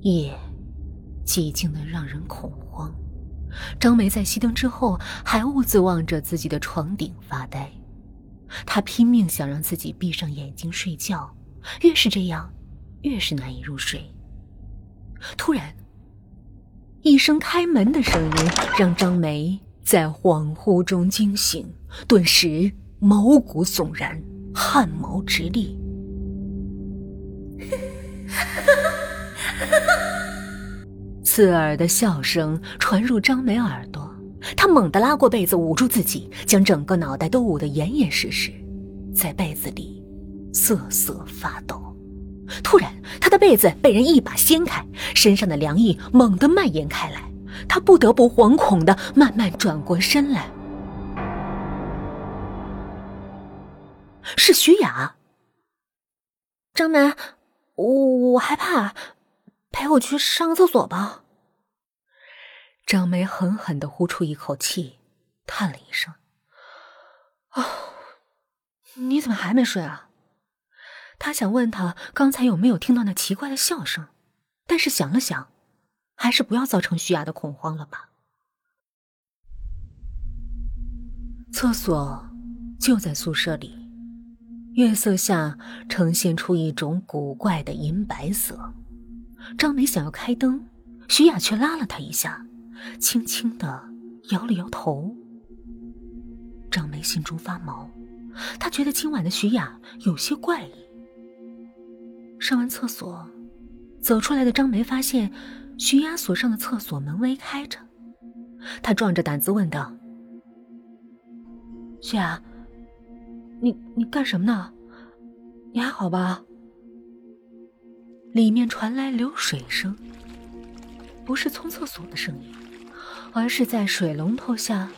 夜寂静的让人恐慌。张梅在熄灯之后还兀自望着自己的床顶发呆，她拼命想让自己闭上眼睛睡觉，越是这样，越是难以入睡。突然，一声开门的声音让张梅在恍惚中惊醒，顿时毛骨悚然，汗毛直立。刺耳的笑声传入张梅耳朵，她猛地拉过被子捂住自己，将整个脑袋都捂得严严实实，在被子里瑟瑟发抖。突然，她的被子被人一把掀开，身上的凉意猛地蔓延开来，她不得不惶恐的慢慢转过身来。是徐雅。张梅，我我害怕。陪我去上个厕所吧。张梅狠狠的呼出一口气，叹了一声：“哦，你怎么还没睡啊？”他想问他刚才有没有听到那奇怪的笑声，但是想了想，还是不要造成徐雅的恐慌了吧。厕所就在宿舍里，月色下呈现出一种古怪的银白色。张梅想要开灯，徐雅却拉了她一下，轻轻的摇了摇头。张梅心中发毛，她觉得今晚的徐雅有些怪异。上完厕所，走出来的张梅发现徐雅锁上的厕所门微开着，她壮着胆子问道：“徐雅，你你干什么呢？你还好吧？”里面传来流水声，不是冲厕所的声音，而是在水龙头下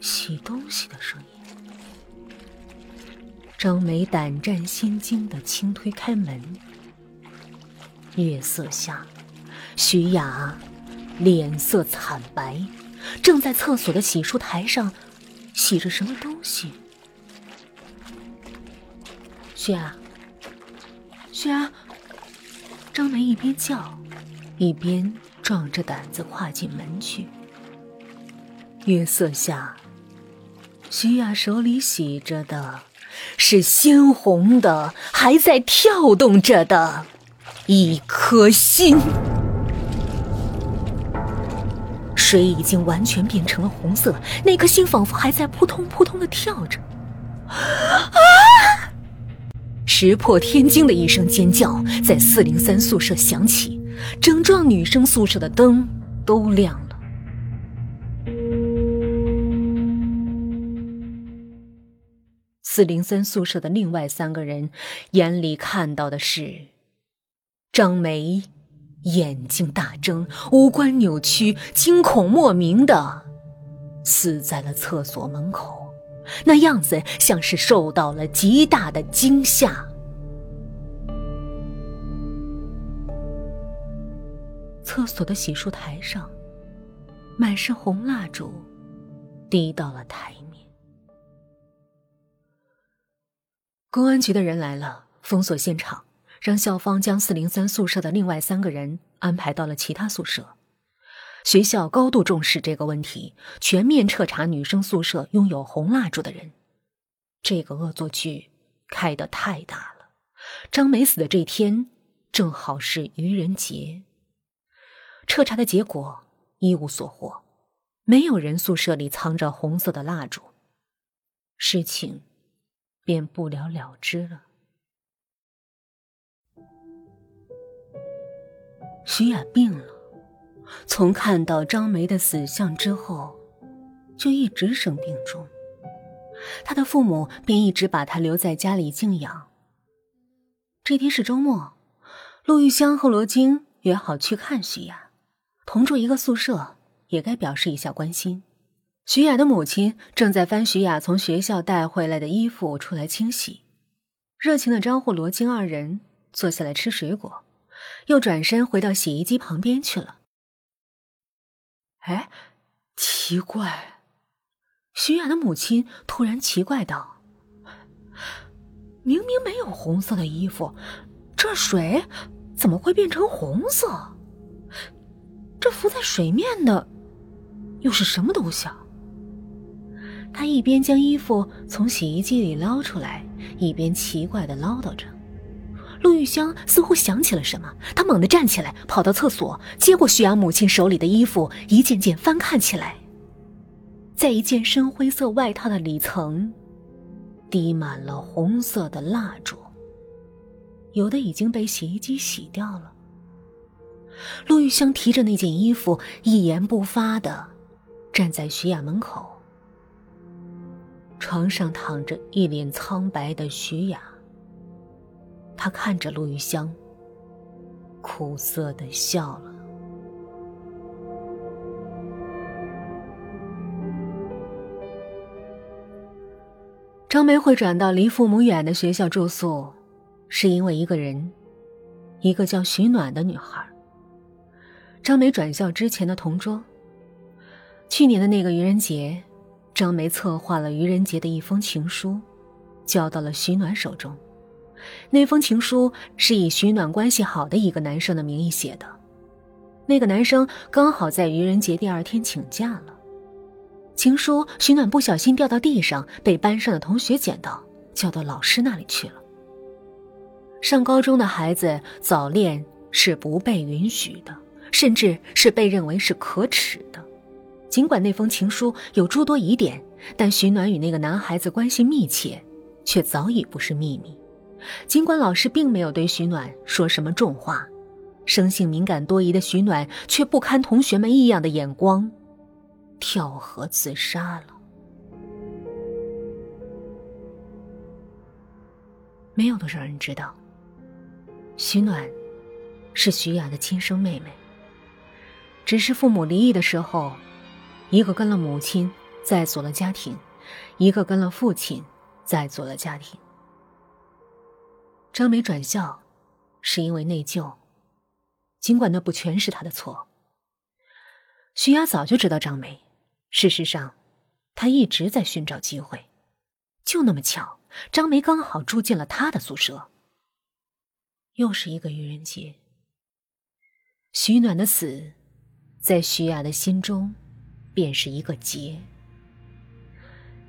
洗东西的声音。张梅胆战心惊的轻推开门，月色下，徐雅脸色惨白，正在厕所的洗漱台上洗着什么东西。徐雅，徐雅。张梅一边叫，一边壮着胆子跨进门去。月色下，徐雅手里洗着的是鲜红的、还在跳动着的一颗心。水已经完全变成了红色，那颗心仿佛还在扑通扑通的跳着。啊！石破天惊的一声尖叫在四零三宿舍响起，整幢女生宿舍的灯都亮了。四零三宿舍的另外三个人眼里看到的是张梅眼睛大睁，五官扭曲，惊恐莫名的死在了厕所门口。那样子像是受到了极大的惊吓。厕所的洗漱台上，满是红蜡烛，滴到了台面。公安局的人来了，封锁现场，让校方将四零三宿舍的另外三个人安排到了其他宿舍。学校高度重视这个问题，全面彻查女生宿舍拥有红蜡烛的人。这个恶作剧开得太大了。张梅死的这天正好是愚人节。彻查的结果一无所获，没有人宿舍里藏着红色的蜡烛，事情便不了了之了。徐雅病了。从看到张梅的死相之后，就一直生病中。他的父母便一直把他留在家里静养。这天是周末，陆玉香和罗京约好去看徐雅，同住一个宿舍，也该表示一下关心。徐雅的母亲正在翻徐雅从学校带回来的衣服出来清洗，热情的招呼罗京二人坐下来吃水果，又转身回到洗衣机旁边去了。哎，奇怪！徐雅的母亲突然奇怪道：“明明没有红色的衣服，这水怎么会变成红色？”这浮在水面的又是什么东西啊？他一边将衣服从洗衣机里捞出来，一边奇怪的唠叨着。陆玉香似乎想起了什么，她猛地站起来，跑到厕所，接过徐阳母亲手里的衣服，一件件翻看起来。在一件深灰色外套的里层，滴满了红色的蜡烛，有的已经被洗衣机洗掉了。陆玉香提着那件衣服，一言不发的站在徐雅门口。床上躺着一脸苍白的徐雅。他看着陆玉香，苦涩的笑了。张梅会转到离父母远的学校住宿，是因为一个人，一个叫徐暖的女孩。张梅转校之前的同桌。去年的那个愚人节，张梅策划了愚人节的一封情书，交到了徐暖手中。那封情书是以徐暖关系好的一个男生的名义写的，那个男生刚好在愚人节第二天请假了。情书徐暖不小心掉到地上，被班上的同学捡到，交到老师那里去了。上高中的孩子早恋是不被允许的，甚至是被认为是可耻的。尽管那封情书有诸多疑点，但徐暖与那个男孩子关系密切，却早已不是秘密。尽管老师并没有对徐暖说什么重话，生性敏感多疑的徐暖却不堪同学们异样的眼光，跳河自杀了。没有多少人知道，徐暖是徐雅的亲生妹妹。只是父母离异的时候，一个跟了母亲再组了家庭，一个跟了父亲再组了家庭。张梅转校，是因为内疚。尽管那不全是他的错。徐雅早就知道张梅，事实上，他一直在寻找机会。就那么巧，张梅刚好住进了他的宿舍。又是一个愚人节。徐暖的死，在徐雅的心中，便是一个结。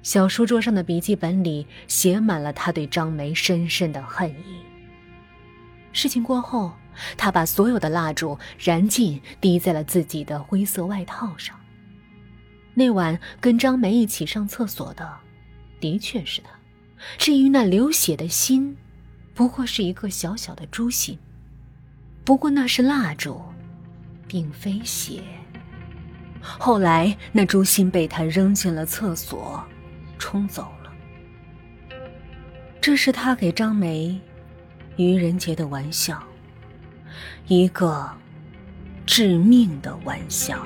小书桌上的笔记本里写满了他对张梅深深的恨意。事情过后，他把所有的蜡烛燃尽，滴在了自己的灰色外套上。那晚跟张梅一起上厕所的，的确是他。至于那流血的心，不过是一个小小的猪心。不过那是蜡烛，并非血。后来那猪心被他扔进了厕所。冲走了，这是他给张梅愚人节的玩笑，一个致命的玩笑。